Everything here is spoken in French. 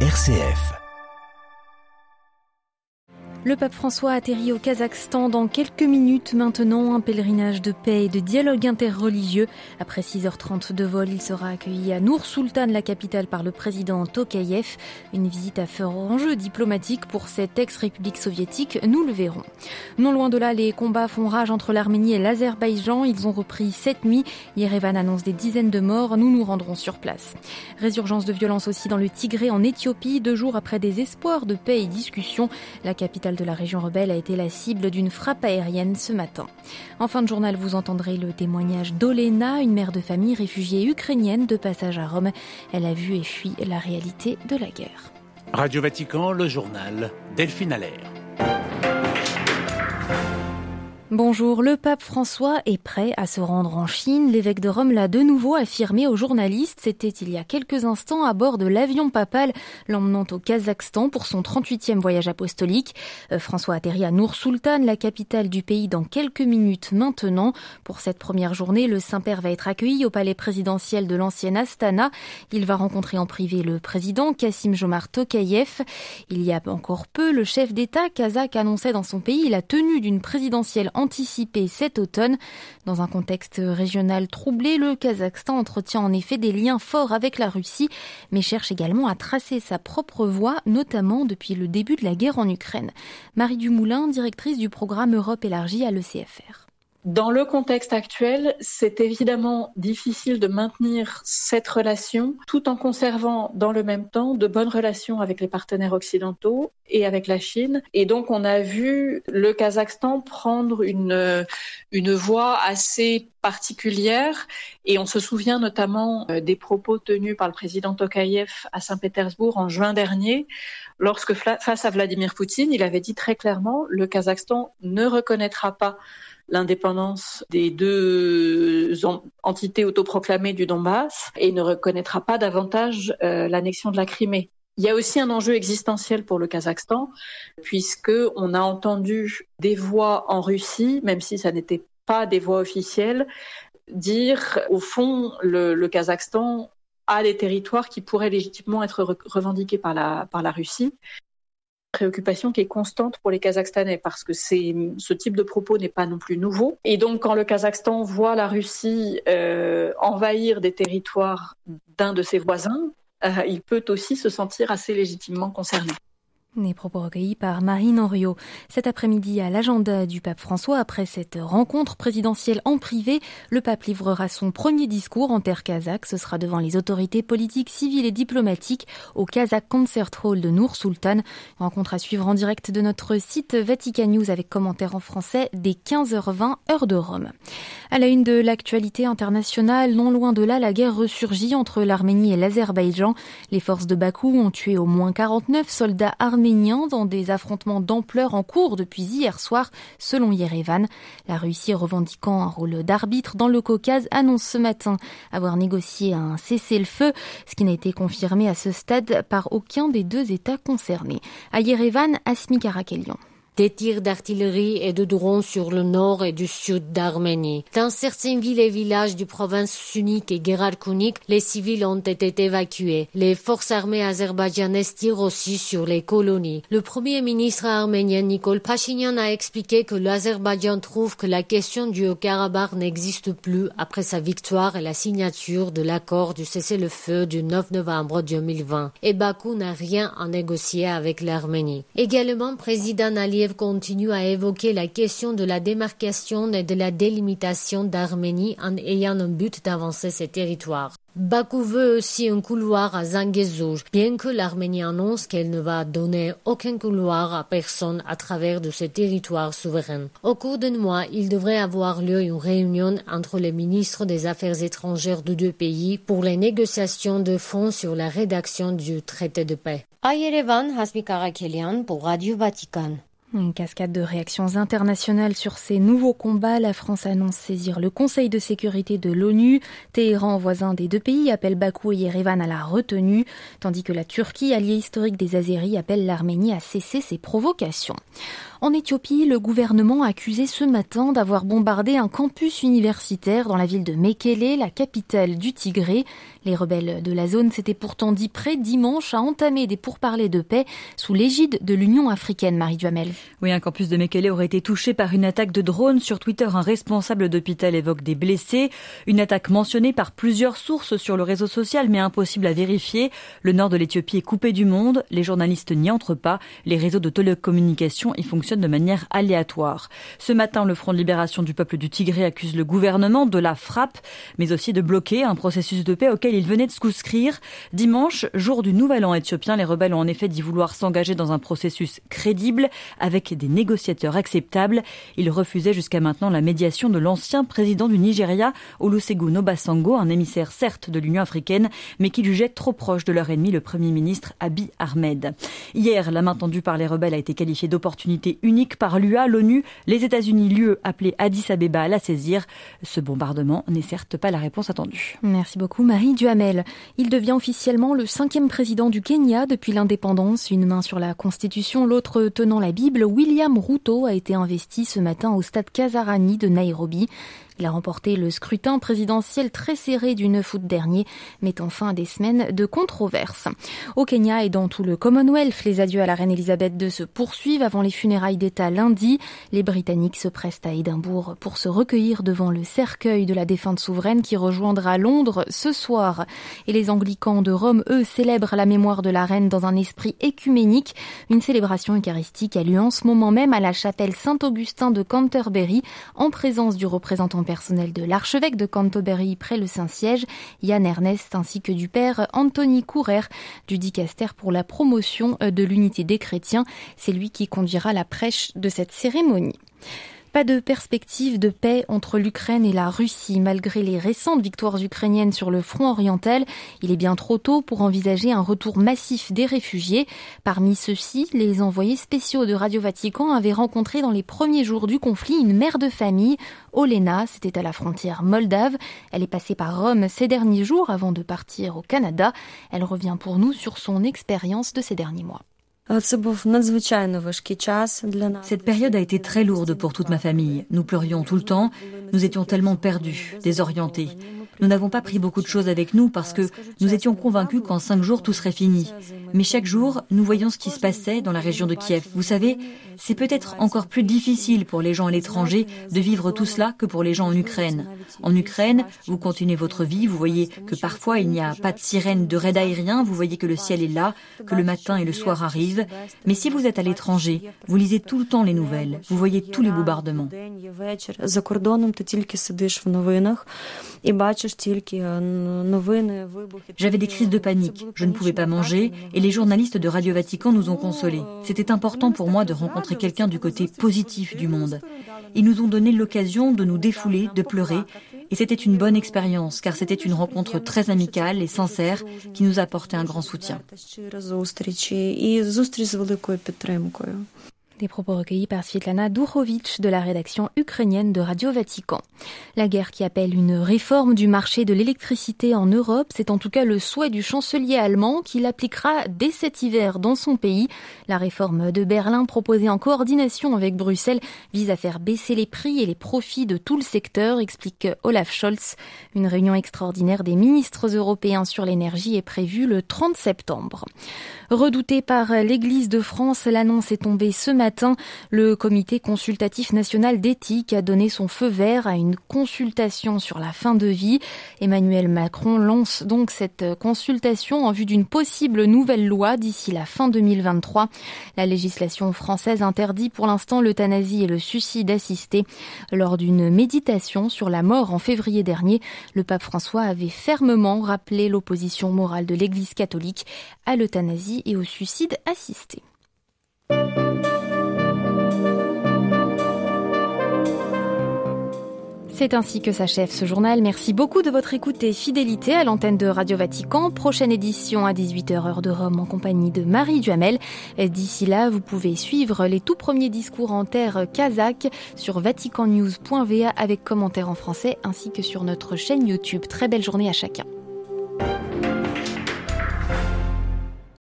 RCF. Le pape François atterrit au Kazakhstan dans quelques minutes maintenant. Un pèlerinage de paix et de dialogue interreligieux. Après 6h30 de vol, il sera accueilli à Nour Sultan, la capitale, par le président Tokayev. Une visite à fort enjeu diplomatique pour cette ex-république soviétique, nous le verrons. Non loin de là, les combats font rage entre l'Arménie et l'Azerbaïdjan. Ils ont repris cette nuit. Yerevan annonce des dizaines de morts. Nous nous rendrons sur place. Résurgence de violence aussi dans le Tigré en Éthiopie. Deux jours après des espoirs de paix et discussion, la capitale de la région rebelle a été la cible d'une frappe aérienne ce matin. En fin de journal, vous entendrez le témoignage d'Olena, une mère de famille réfugiée ukrainienne de passage à Rome. Elle a vu et fui la réalité de la guerre. Radio Vatican, le journal Delphine Allaire. Bonjour, le pape François est prêt à se rendre en Chine. L'évêque de Rome l'a de nouveau affirmé aux journalistes. C'était il y a quelques instants à bord de l'avion papal l'emmenant au Kazakhstan pour son 38e voyage apostolique. Euh, François atterrit à Nour Sultan, la capitale du pays, dans quelques minutes maintenant. Pour cette première journée, le Saint-Père va être accueilli au palais présidentiel de l'ancienne Astana. Il va rencontrer en privé le président Kassim Jomar Tokayev. Il y a encore peu, le chef d'État kazakh annonçait dans son pays la tenue d'une présidentielle anticipé cet automne. Dans un contexte régional troublé, le Kazakhstan entretient en effet des liens forts avec la Russie, mais cherche également à tracer sa propre voie, notamment depuis le début de la guerre en Ukraine. Marie Dumoulin, directrice du programme Europe élargie à l'ECFR. Dans le contexte actuel, c'est évidemment difficile de maintenir cette relation tout en conservant dans le même temps de bonnes relations avec les partenaires occidentaux et avec la Chine. Et donc, on a vu le Kazakhstan prendre une, une voie assez particulière. Et on se souvient notamment euh, des propos tenus par le président Tokayev à Saint-Pétersbourg en juin dernier, lorsque face à Vladimir Poutine, il avait dit très clairement, le Kazakhstan ne reconnaîtra pas l'indépendance des deux entités autoproclamées du Donbass et ne reconnaîtra pas davantage euh, l'annexion de la Crimée. Il y a aussi un enjeu existentiel pour le Kazakhstan, puisque on a entendu des voix en Russie, même si ça n'était pas des voix officielles, dire au fond le, le Kazakhstan a des territoires qui pourraient légitimement être revendiqués par la, par la Russie préoccupation qui est constante pour les Kazakhstanais parce que ce type de propos n'est pas non plus nouveau. Et donc quand le Kazakhstan voit la Russie euh, envahir des territoires d'un de ses voisins, euh, il peut aussi se sentir assez légitimement concerné. Les propos recueillis par Marine Henriot. Cet après-midi, à l'agenda du pape François, après cette rencontre présidentielle en privé, le pape livrera son premier discours en terre kazakh. Ce sera devant les autorités politiques, civiles et diplomatiques au Kazakh Concert Hall de Nour Sultan. Rencontre à suivre en direct de notre site Vatican News avec commentaires en français dès 15h20 heure de Rome. À la une de l'actualité internationale, non loin de là, la guerre ressurgit entre l'Arménie et l'Azerbaïdjan. Les forces de Bakou ont tué au moins 49 soldats armés dans des affrontements d'ampleur en cours depuis hier soir, selon Yerevan. La Russie revendiquant un rôle d'arbitre dans le Caucase annonce ce matin avoir négocié un cessez-le-feu, ce qui n'a été confirmé à ce stade par aucun des deux États concernés. À Yerevan, Asmi Karakelian. Des tirs d'artillerie et de drones sur le nord et du sud d'Arménie. Dans certaines villes et villages du province sunnique et Gerarkounik, les civils ont été évacués. Les forces armées azerbaïdjanaises tirent aussi sur les colonies. Le premier ministre arménien Nikol Pachinian a expliqué que l'Azerbaïdjan trouve que la question du Haut-Karabakh n'existe plus après sa victoire et la signature de l'accord du cessez-le-feu du 9 novembre 2020. Et Bakou n'a rien à négocier avec l'Arménie. Également, président continue à évoquer la question de la démarcation et de la délimitation d'Arménie en ayant un but d'avancer ses territoires. Bakou veut aussi un couloir à Zangezur, bien que l'Arménie annonce qu'elle ne va donner aucun couloir à personne à travers de ses territoires souverains. Au cours d'un mois, il devrait avoir lieu une réunion entre les ministres des Affaires étrangères de deux pays pour les négociations de fonds sur la rédaction du traité de paix. À Hasmi pour Radio Vatican. Une cascade de réactions internationales sur ces nouveaux combats. La France annonce saisir le Conseil de sécurité de l'ONU. Téhéran, voisin des deux pays, appelle Bakou et Yerevan à la retenue, tandis que la Turquie, alliée historique des Azéris, appelle l'Arménie à cesser ses provocations. En Éthiopie, le gouvernement a accusé ce matin d'avoir bombardé un campus universitaire dans la ville de Mekele, la capitale du Tigré. Les rebelles de la zone s'étaient pourtant dit prêts dimanche à entamer des pourparlers de paix sous l'égide de l'Union africaine, Marie Duhamel. Oui, un campus de Mekele aurait été touché par une attaque de drone. Sur Twitter, un responsable d'hôpital évoque des blessés. Une attaque mentionnée par plusieurs sources sur le réseau social, mais impossible à vérifier. Le nord de l'Éthiopie est coupé du monde. Les journalistes n'y entrent pas. Les réseaux de télécommunications y fonctionnent de manière aléatoire. Ce matin, le Front de libération du peuple du Tigré accuse le gouvernement de la frappe, mais aussi de bloquer un processus de paix auquel il venait de souscrire. Dimanche, jour du nouvel an éthiopien, les rebelles ont en effet dit vouloir s'engager dans un processus crédible avec des négociateurs acceptables. Ils refusaient jusqu'à maintenant la médiation de l'ancien président du Nigeria, Olusegun Obasanjo, un émissaire certes de l'Union africaine, mais qui jugeait trop proche de leur ennemi, le Premier ministre Abiy Ahmed. Hier, la main tendue par les rebelles a été qualifiée d'opportunité unique par l'UA, l'ONU, les États-Unis, l'UE appelé Addis Abeba à la saisir. Ce bombardement n'est certes pas la réponse attendue. Merci beaucoup Marie Duhamel. Il devient officiellement le cinquième président du Kenya depuis l'indépendance, une main sur la Constitution, l'autre tenant la Bible. William Ruto a été investi ce matin au stade Kasarani de Nairobi. Il a remporté le scrutin présidentiel très serré du 9 août dernier, mettant fin à des semaines de controverses. Au Kenya et dans tout le Commonwealth, les adieux à la reine Elisabeth II se poursuivent avant les funérailles d'État lundi. Les Britanniques se pressent à Édimbourg pour se recueillir devant le cercueil de la défunte souveraine qui rejoindra Londres ce soir. Et les Anglicans de Rome, eux, célèbrent la mémoire de la reine dans un esprit écuménique. Une célébration eucharistique a lieu en ce moment même à la chapelle Saint-Augustin de Canterbury en présence du représentant personnel de l'archevêque de Canterbury près le Saint-Siège, Yann Ernest, ainsi que du père Anthony Courer du dicaster pour la promotion de l'unité des chrétiens. C'est lui qui conduira la prêche de cette cérémonie. Pas de perspective de paix entre l'Ukraine et la Russie. Malgré les récentes victoires ukrainiennes sur le front oriental, il est bien trop tôt pour envisager un retour massif des réfugiés. Parmi ceux-ci, les envoyés spéciaux de Radio Vatican avaient rencontré dans les premiers jours du conflit une mère de famille, Olena, c'était à la frontière moldave. Elle est passée par Rome ces derniers jours avant de partir au Canada. Elle revient pour nous sur son expérience de ces derniers mois. Cette période a été très lourde pour toute ma famille. Nous pleurions tout le temps, nous étions tellement perdus, désorientés. Nous n'avons pas pris beaucoup de choses avec nous parce que nous étions convaincus qu'en cinq jours tout serait fini. Mais chaque jour, nous voyons ce qui se passait dans la région de Kiev. Vous savez, c'est peut-être encore plus difficile pour les gens à l'étranger de vivre tout cela que pour les gens en Ukraine. En Ukraine, vous continuez votre vie, vous voyez que parfois il n'y a pas de sirène de raid aérien, vous voyez que le ciel est là, que le matin et le soir arrivent. Mais si vous êtes à l'étranger, vous lisez tout le temps les nouvelles, vous voyez tous les bombardements. J'avais des crises de panique, je ne pouvais pas manger et les journalistes de Radio Vatican nous ont consolés. C'était important pour moi de rencontrer quelqu'un du côté positif du monde. Ils nous ont donné l'occasion de nous défouler, de pleurer et c'était une bonne expérience car c'était une rencontre très amicale et sincère qui nous apportait un grand soutien. Des propos recueillis par Svetlana Durovic de la rédaction ukrainienne de Radio Vatican. La guerre qui appelle une réforme du marché de l'électricité en Europe, c'est en tout cas le souhait du chancelier allemand qui l'appliquera dès cet hiver dans son pays. La réforme de Berlin proposée en coordination avec Bruxelles vise à faire baisser les prix et les profits de tout le secteur, explique Olaf Scholz. Une réunion extraordinaire des ministres européens sur l'énergie est prévue le 30 septembre. Redouté par l'Église de France, l'annonce est tombée ce matin le comité consultatif national d'éthique a donné son feu vert à une consultation sur la fin de vie. Emmanuel Macron lance donc cette consultation en vue d'une possible nouvelle loi d'ici la fin 2023. La législation française interdit pour l'instant l'euthanasie et le suicide assisté. Lors d'une méditation sur la mort en février dernier, le pape François avait fermement rappelé l'opposition morale de l'Église catholique à l'euthanasie et au suicide assisté. C'est ainsi que s'achève ce journal. Merci beaucoup de votre écoute et fidélité à l'antenne de Radio Vatican. Prochaine édition à 18h heure de Rome en compagnie de Marie Duhamel. D'ici là, vous pouvez suivre les tout premiers discours en terre kazakh sur vaticannews.va avec commentaires en français ainsi que sur notre chaîne YouTube. Très belle journée à chacun.